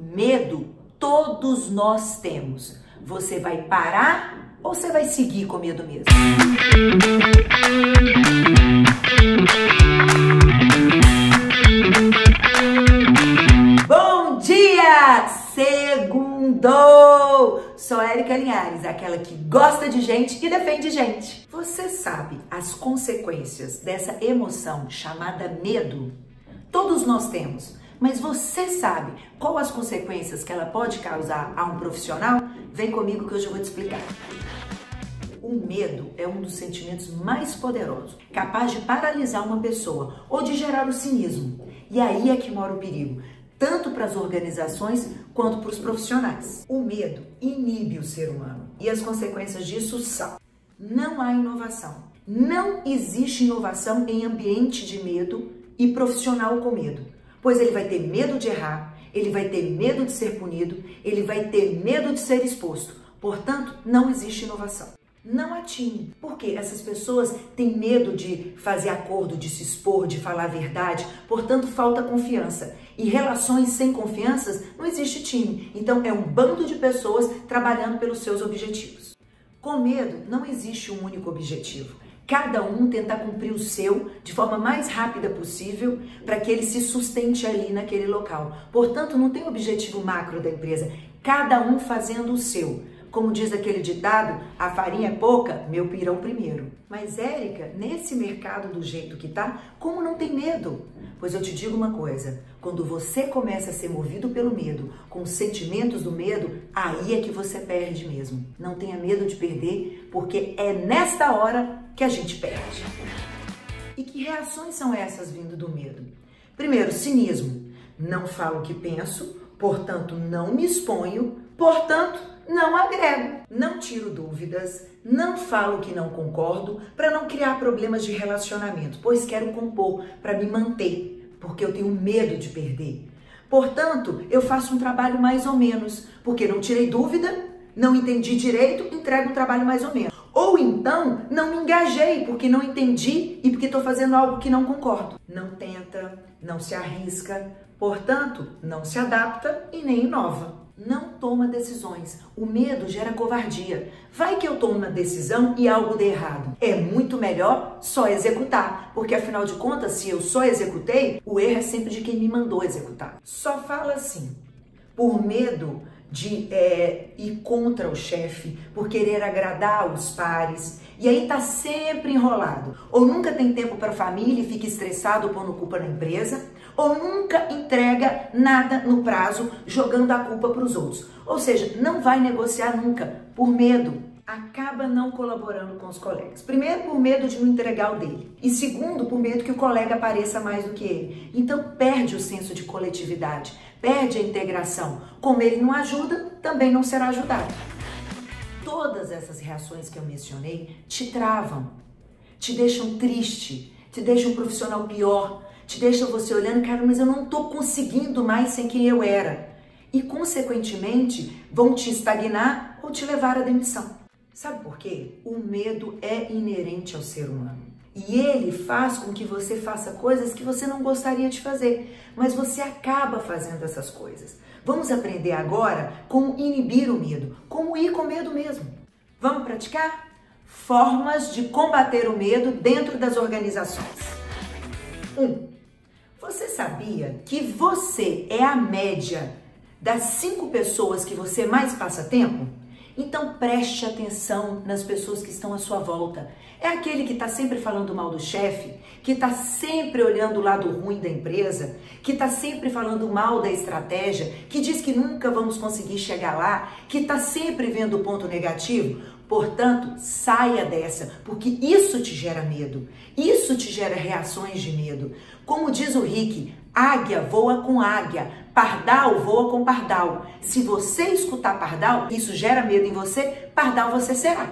Medo todos nós temos. Você vai parar ou você vai seguir com medo mesmo? Bom dia! Segundou! Sou Érica Linhares, aquela que gosta de gente e defende gente. Você sabe as consequências dessa emoção chamada medo? Todos nós temos. Mas você sabe qual as consequências que ela pode causar a um profissional? Vem comigo que hoje eu vou te explicar. O medo é um dos sentimentos mais poderosos, capaz de paralisar uma pessoa ou de gerar o cinismo. E aí é que mora o perigo, tanto para as organizações quanto para os profissionais. O medo inibe o ser humano e as consequências disso são: não há inovação. Não existe inovação em ambiente de medo e profissional com medo pois ele vai ter medo de errar, ele vai ter medo de ser punido, ele vai ter medo de ser exposto. Portanto, não existe inovação. Não atine, porque essas pessoas têm medo de fazer acordo, de se expor, de falar a verdade, portanto, falta confiança. E relações sem confianças não existe time. Então, é um bando de pessoas trabalhando pelos seus objetivos. Com medo, não existe um único objetivo cada um tentar cumprir o seu de forma mais rápida possível para que ele se sustente ali naquele local. Portanto, não tem objetivo macro da empresa, cada um fazendo o seu. Como diz aquele ditado, a farinha é pouca, meu pirão primeiro. Mas Érica, nesse mercado do jeito que tá, como não tem medo? Pois eu te digo uma coisa, quando você começa a ser movido pelo medo, com os sentimentos do medo, aí é que você perde mesmo. Não tenha medo de perder, porque é nesta hora que a gente perde. E que reações são essas vindo do medo? Primeiro, cinismo. Não falo o que penso, portanto não me exponho, portanto não agrego. Não tiro dúvidas, não falo que não concordo para não criar problemas de relacionamento, pois quero compor para me manter, porque eu tenho medo de perder. Portanto, eu faço um trabalho mais ou menos, porque não tirei dúvida, não entendi direito, entrego o trabalho mais ou menos. Ou então, não me engajei porque não entendi e porque estou fazendo algo que não concordo. Não tenta, não se arrisca, portanto, não se adapta e nem inova. Não toma decisões. O medo gera covardia. Vai que eu tomo uma decisão e algo dê errado. É muito melhor só executar, porque afinal de contas, se eu só executei, o erro é sempre de quem me mandou executar. Só fala assim. Por medo de é, ir contra o chefe, por querer agradar os pares. E aí tá sempre enrolado. Ou nunca tem tempo para a família e fica estressado pondo culpa na empresa, ou nunca entrega nada no prazo, jogando a culpa para os outros. Ou seja, não vai negociar nunca por medo acaba não colaborando com os colegas. Primeiro, por medo de não entregar o dele. E segundo, por medo que o colega apareça mais do que ele. Então, perde o senso de coletividade, perde a integração. Como ele não ajuda, também não será ajudado. Todas essas reações que eu mencionei te travam, te deixam triste, te deixam um profissional pior, te deixam você olhando, cara, mas eu não estou conseguindo mais sem quem eu era. E, consequentemente, vão te estagnar ou te levar à demissão. Sabe por quê? O medo é inerente ao ser humano. E ele faz com que você faça coisas que você não gostaria de fazer, mas você acaba fazendo essas coisas. Vamos aprender agora como inibir o medo, como ir com medo mesmo. Vamos praticar? Formas de combater o medo dentro das organizações. 1. Um, você sabia que você é a média das cinco pessoas que você mais passa tempo? Então preste atenção nas pessoas que estão à sua volta. É aquele que está sempre falando mal do chefe, que está sempre olhando o lado ruim da empresa, que está sempre falando mal da estratégia, que diz que nunca vamos conseguir chegar lá, que está sempre vendo o ponto negativo. Portanto, saia dessa, porque isso te gera medo, isso te gera reações de medo. Como diz o Rick, águia voa com águia, pardal voa com pardal. Se você escutar pardal, isso gera medo em você, pardal você será.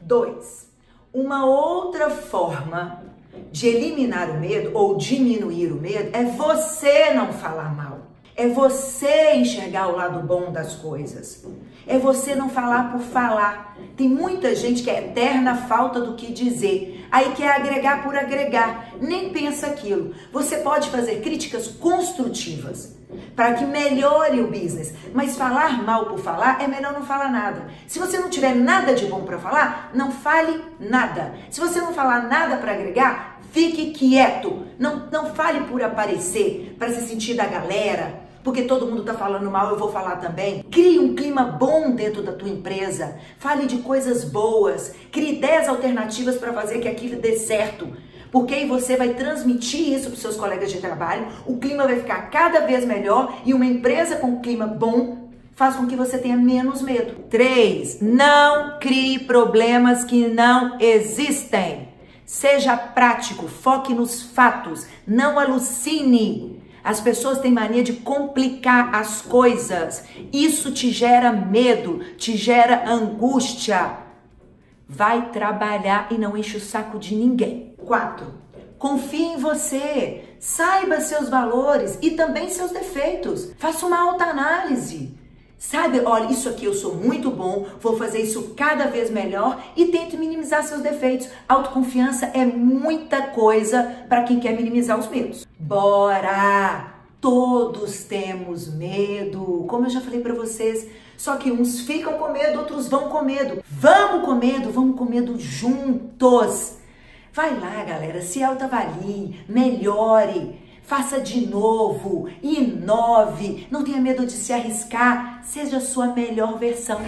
2. Uma outra forma de eliminar o medo ou diminuir o medo é você não falar mal. É você enxergar o lado bom das coisas. É você não falar por falar. Tem muita gente que é eterna falta do que dizer. Aí quer agregar por agregar. Nem pensa aquilo. Você pode fazer críticas construtivas para que melhore o business. Mas falar mal por falar é melhor não falar nada. Se você não tiver nada de bom para falar, não fale nada. Se você não falar nada para agregar, fique quieto. Não, não fale por aparecer, para se sentir da galera. Porque todo mundo está falando mal, eu vou falar também. Crie um clima bom dentro da tua empresa. Fale de coisas boas. Crie 10 alternativas para fazer que aquilo dê certo porque aí você vai transmitir isso para seus colegas de trabalho, o clima vai ficar cada vez melhor e uma empresa com clima bom faz com que você tenha menos medo. 3. Não crie problemas que não existem. Seja prático, foque nos fatos, não alucine. As pessoas têm mania de complicar as coisas. Isso te gera medo, te gera angústia. Vai trabalhar e não enche o saco de ninguém. 4. Confie em você. Saiba seus valores e também seus defeitos. Faça uma autoanálise. Sabe, olha, isso aqui eu sou muito bom, vou fazer isso cada vez melhor e tente minimizar seus defeitos. Autoconfiança é muita coisa para quem quer minimizar os medos. Bora! Todos temos medo, como eu já falei para vocês. Só que uns ficam com medo, outros vão com medo. Vamos com medo, vamos com medo juntos. Vai lá, galera, se autoavalie, melhore, faça de novo, inove, não tenha medo de se arriscar, seja a sua melhor versão.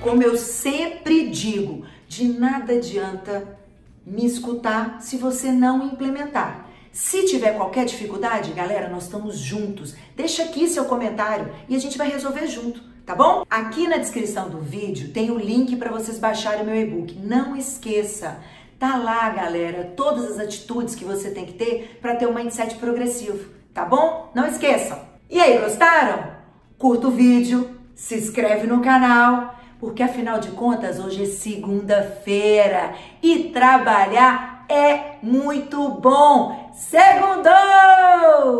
Como eu sempre digo, de nada adianta me escutar se você não implementar. Se tiver qualquer dificuldade, galera, nós estamos juntos. Deixa aqui seu comentário e a gente vai resolver junto, tá bom? Aqui na descrição do vídeo tem o link para vocês baixarem o meu e-book. Não esqueça, tá lá, galera, todas as atitudes que você tem que ter para ter um mindset progressivo, tá bom? Não esqueçam. E aí, gostaram? Curta o vídeo, se inscreve no canal, porque afinal de contas hoje é segunda-feira e trabalhar é muito bom. Segundou!